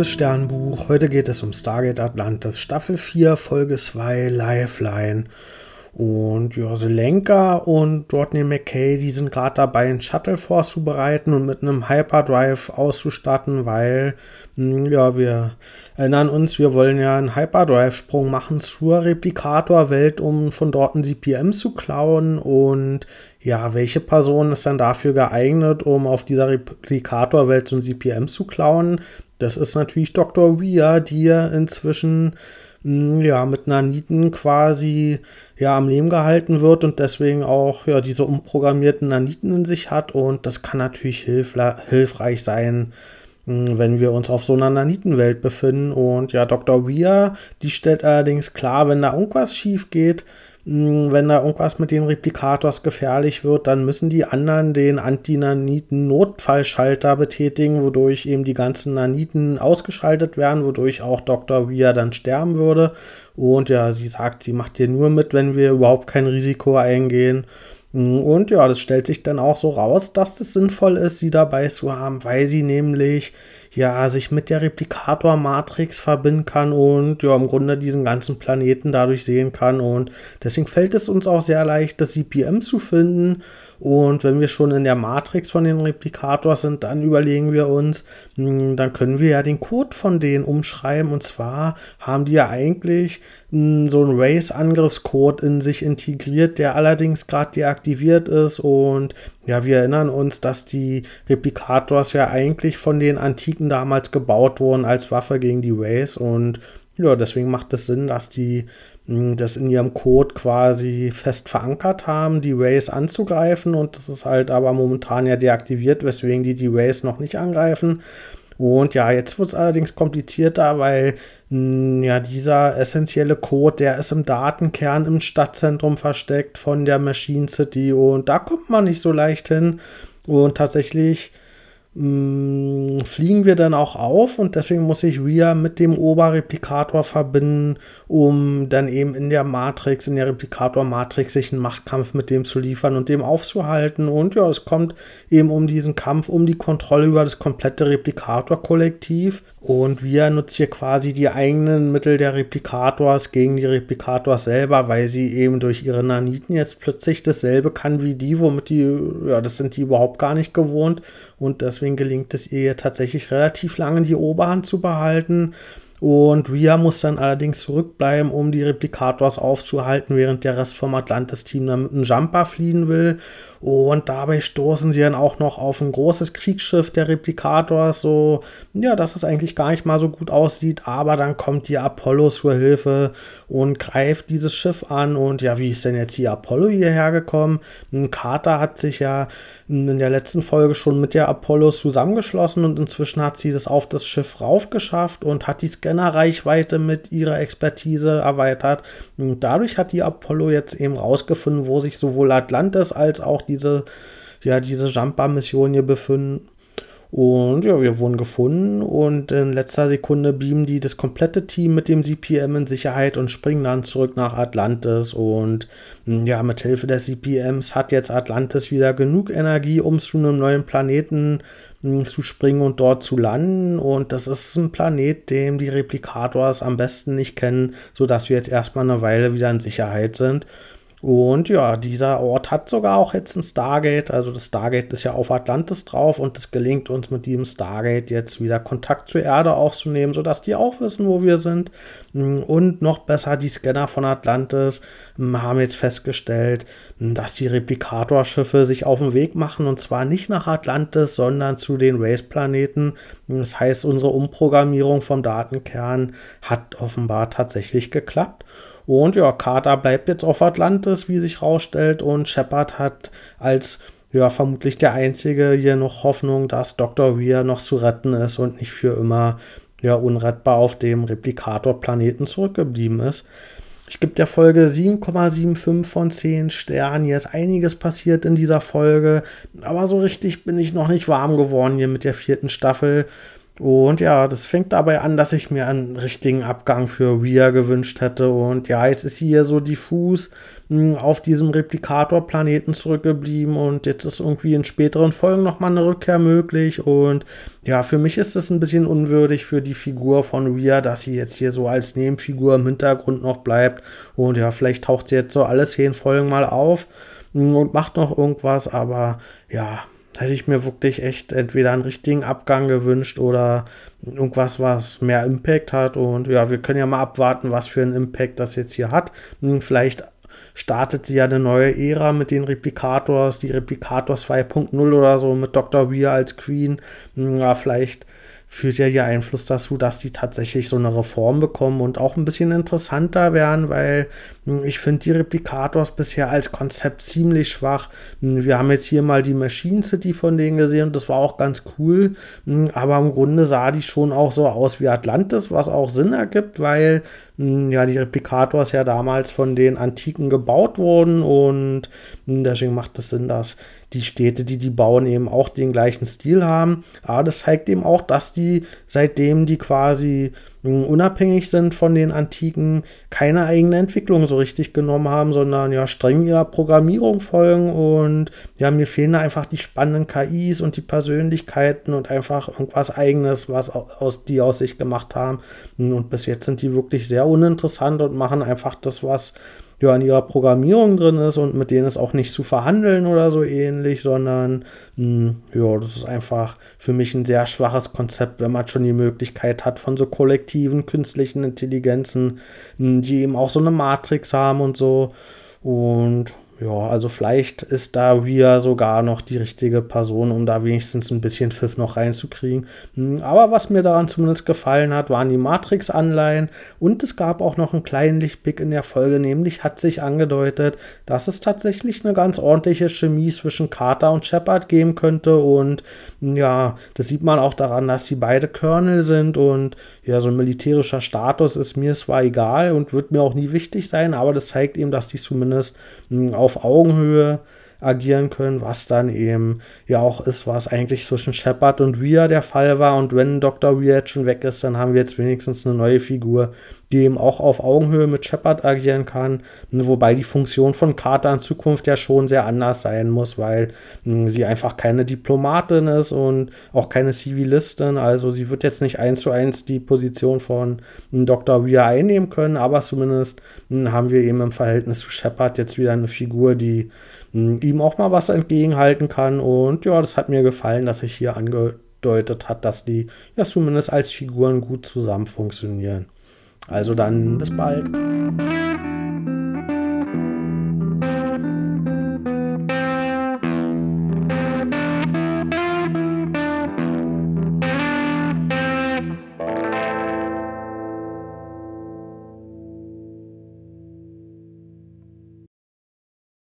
liebes Sternbuch. Heute geht es um Stargate Atlantis, Staffel 4, Folge 2, Lifeline. Und ja, Selenka und Rodney McKay, die sind gerade dabei, einen Shuttle vorzubereiten und mit einem Hyperdrive auszustatten, weil, hm, ja, wir erinnern uns, wir wollen ja einen Hyperdrive-Sprung machen zur Replikator-Welt, um von dort ein CPM zu klauen. Und ja, welche Person ist dann dafür geeignet, um auf dieser Replikator-Welt so ein CPM zu klauen? Das ist natürlich Dr. Weir, die ja inzwischen hm, ja, mit Naniten quasi ja am Leben gehalten wird und deswegen auch ja diese umprogrammierten Naniten in sich hat und das kann natürlich hilfreich sein, wenn wir uns auf so einer Nanitenwelt befinden und ja, Dr. Weir, die stellt allerdings klar, wenn da irgendwas schief geht, hm, wenn da irgendwas mit den Replikators gefährlich wird, dann müssen die anderen den Anti-Naniten-Notfallschalter betätigen, wodurch eben die ganzen Naniten ausgeschaltet werden, wodurch auch Dr. Weir dann sterben würde. Und ja, sie sagt, sie macht hier nur mit, wenn wir überhaupt kein Risiko eingehen. Und ja, das stellt sich dann auch so raus, dass es sinnvoll ist, sie dabei zu haben, weil sie nämlich ja, sich mit der Replikator-Matrix verbinden kann und ja, im Grunde diesen ganzen Planeten dadurch sehen kann. Und deswegen fällt es uns auch sehr leicht, das CPM zu finden. Und wenn wir schon in der Matrix von den Replikators sind, dann überlegen wir uns, hm, dann können wir ja den Code von denen umschreiben. Und zwar haben die ja eigentlich hm, so einen Race-Angriffscode in sich integriert, der allerdings gerade deaktiviert ist. Und ja, wir erinnern uns, dass die Replikators ja eigentlich von den Antiken damals gebaut wurden als Waffe gegen die Race. Und ja, deswegen macht es Sinn, dass die das in ihrem Code quasi fest verankert haben, die Rays anzugreifen und das ist halt aber momentan ja deaktiviert, weswegen die die Rays noch nicht angreifen. Und ja, jetzt wird es allerdings komplizierter, weil mh, ja dieser essentielle Code, der ist im Datenkern im Stadtzentrum versteckt von der Machine City und da kommt man nicht so leicht hin. Und tatsächlich mh, fliegen wir dann auch auf und deswegen muss ich Ria mit dem Oberreplikator verbinden, um dann eben in der Matrix, in der Replikator-Matrix sich einen Machtkampf mit dem zu liefern und dem aufzuhalten. Und ja, es kommt eben um diesen Kampf, um die Kontrolle über das komplette Replikator-Kollektiv. Und wir nutzen hier quasi die eigenen Mittel der Replikators gegen die Replikators selber, weil sie eben durch ihre Naniten jetzt plötzlich dasselbe kann wie die, womit die, ja, das sind die überhaupt gar nicht gewohnt. Und deswegen gelingt es ihr tatsächlich relativ lange die Oberhand zu behalten. Und Rhea muss dann allerdings zurückbleiben, um die Replikators aufzuhalten, während der Rest vom Atlantis-Team dann mit einem Jumper fliehen will. Und dabei stoßen sie dann auch noch auf ein großes Kriegsschiff der Replikators, so, ja, dass es eigentlich gar nicht mal so gut aussieht. Aber dann kommt die Apollo zur Hilfe und greift dieses Schiff an. Und ja, wie ist denn jetzt die Apollo hierher gekommen? Carter hat sich ja in der letzten Folge schon mit der Apollo zusammengeschlossen und inzwischen hat sie das auf das Schiff raufgeschafft und hat die Scannerreichweite mit ihrer Expertise erweitert. Und dadurch hat die Apollo jetzt eben rausgefunden, wo sich sowohl Atlantis als auch diese, ja, diese Jumper-Mission hier befinden. Und ja, wir wurden gefunden und in letzter Sekunde beamen die das komplette Team mit dem CPM in Sicherheit und springen dann zurück nach Atlantis. Und hm, ja, mit Hilfe des CPMs hat jetzt Atlantis wieder genug Energie, um zu einem neuen Planeten zu springen und dort zu landen. Und das ist ein Planet, den die Replikators am besten nicht kennen, sodass wir jetzt erstmal eine Weile wieder in Sicherheit sind. Und ja, dieser Ort hat sogar auch jetzt ein Stargate. Also das Stargate ist ja auf Atlantis drauf und es gelingt uns mit diesem Stargate jetzt wieder Kontakt zur Erde aufzunehmen, sodass die auch wissen, wo wir sind. Und noch besser, die Scanner von Atlantis haben jetzt festgestellt, dass die Replikatorschiffe sich auf den Weg machen und zwar nicht nach Atlantis, sondern zu den Race-Planeten. Das heißt, unsere Umprogrammierung vom Datenkern hat offenbar tatsächlich geklappt. Und ja, Carter bleibt jetzt auf Atlantis, wie sich rausstellt. Und Shepard hat als ja, vermutlich der Einzige hier noch Hoffnung, dass Dr. Weir noch zu retten ist und nicht für immer ja, unrettbar auf dem Replikator-Planeten zurückgeblieben ist. Ich gebe der Folge 7,75 von 10 Sternen. Hier ist einiges passiert in dieser Folge, aber so richtig bin ich noch nicht warm geworden hier mit der vierten Staffel. Und ja, das fängt dabei an, dass ich mir einen richtigen Abgang für Rhea gewünscht hätte. Und ja, jetzt ist sie hier so diffus mh, hm, auf diesem Replikator-Planeten zurückgeblieben. Und jetzt ist irgendwie in späteren Folgen nochmal eine Rückkehr möglich. Und ja, für mich ist es ein bisschen unwürdig für die Figur von Rhea, dass sie jetzt hier so als Nebenfigur im Hintergrund noch bleibt. Und ja, vielleicht taucht sie jetzt so alle zehn Folgen mal auf hm, und macht noch irgendwas. Aber ja, hätte ich mir wirklich echt entweder einen richtigen Abgang gewünscht oder irgendwas, was mehr Impact hat. Und ja, wir können ja mal abwarten, was für einen Impact das jetzt hier hat. Hm, vielleicht startet sie ja eine neue Ära mit den Replicators, die Replicators 2.0 oder so mit Dr. Weir als Queen. Hm, ja, vielleicht führt ja ihr Einfluss dazu, dass die tatsächlich so eine Reform bekommen und auch ein bisschen interessanter werden, weil hm, ich finde die Replicators bisher als Konzept ziemlich schwach. Hm, wir haben jetzt hier mal die Machine City von denen gesehen und das war auch ganz cool, hm, aber im Grunde sah die schon auch so aus wie Atlantis, was auch Sinn ergibt, weil ja, die Replicators ja damals von den Antiken gebaut wurden und deswegen macht es Sinn, dass die Städte, die die bauen, eben auch den gleichen Stil haben. Aber das zeigt eben auch, dass die, seitdem die quasi hm, unabhängig sind von den Antiken, keine eigene Entwicklung so richtig genommen haben, sondern ja streng ihrer Programmierung folgen und ja, mir fehlen da einfach die spannenden KIs und die Persönlichkeiten und einfach irgendwas eigenes, was aus die aus sich gemacht haben. Und bis jetzt sind die wirklich sehr uninteressant und machen einfach das, was ja in ihrer Programmierung drin ist und mit denen ist auch nicht zu verhandeln oder so ähnlich, sondern mh, hm, ja, das ist einfach für mich ein sehr schwaches Konzept, wenn man schon die Möglichkeit hat von so kollektiven künstlichen Intelligenzen, mh, hm, die eben auch so eine Matrix haben und so. Und ja, also vielleicht ist da Ria sogar noch die richtige Person, um da wenigstens ein bisschen Pfiff noch reinzukriegen. Hm, aber was mir daran zumindest gefallen hat, waren die Matrix-Anleihen. Und es gab auch noch einen kleinen Lichtblick in der Folge, nämlich hat sich angedeutet, dass es tatsächlich eine ganz ordentliche Chemie zwischen Carter und Shepard geben könnte. Und hm, ja, das sieht man auch daran, dass sie beide Colonel sind. Und ja, so ein militärischer Status ist mir zwar egal und wird mir auch nie wichtig sein, aber das zeigt eben, dass die zumindest mh, auf Augenhöhe agieren können, was dann eben ja auch ist, was eigentlich zwischen Shepard und Rhea der Fall war. Und wenn Dr. Rhea jetzt schon weg ist, dann haben wir jetzt wenigstens eine neue Figur, die eben auch auf Augenhöhe mit Shepard agieren kann. Wobei die Funktion von Carter in Zukunft ja schon sehr anders sein muss, weil hm, sie einfach keine Diplomatin ist und auch keine Zivilistin. Also sie wird jetzt nicht eins zu eins die Position von hm, Dr. Rhea einnehmen können, aber zumindest hm, haben wir eben im Verhältnis zu Shepard jetzt wieder eine Figur, die ihm auch mal was entgegenhalten kann. Und ja, das hat mir gefallen, dass sich hier angedeutet hat, dass die ja zumindest als Figuren gut zusammen funktionieren. Also dann bis bald.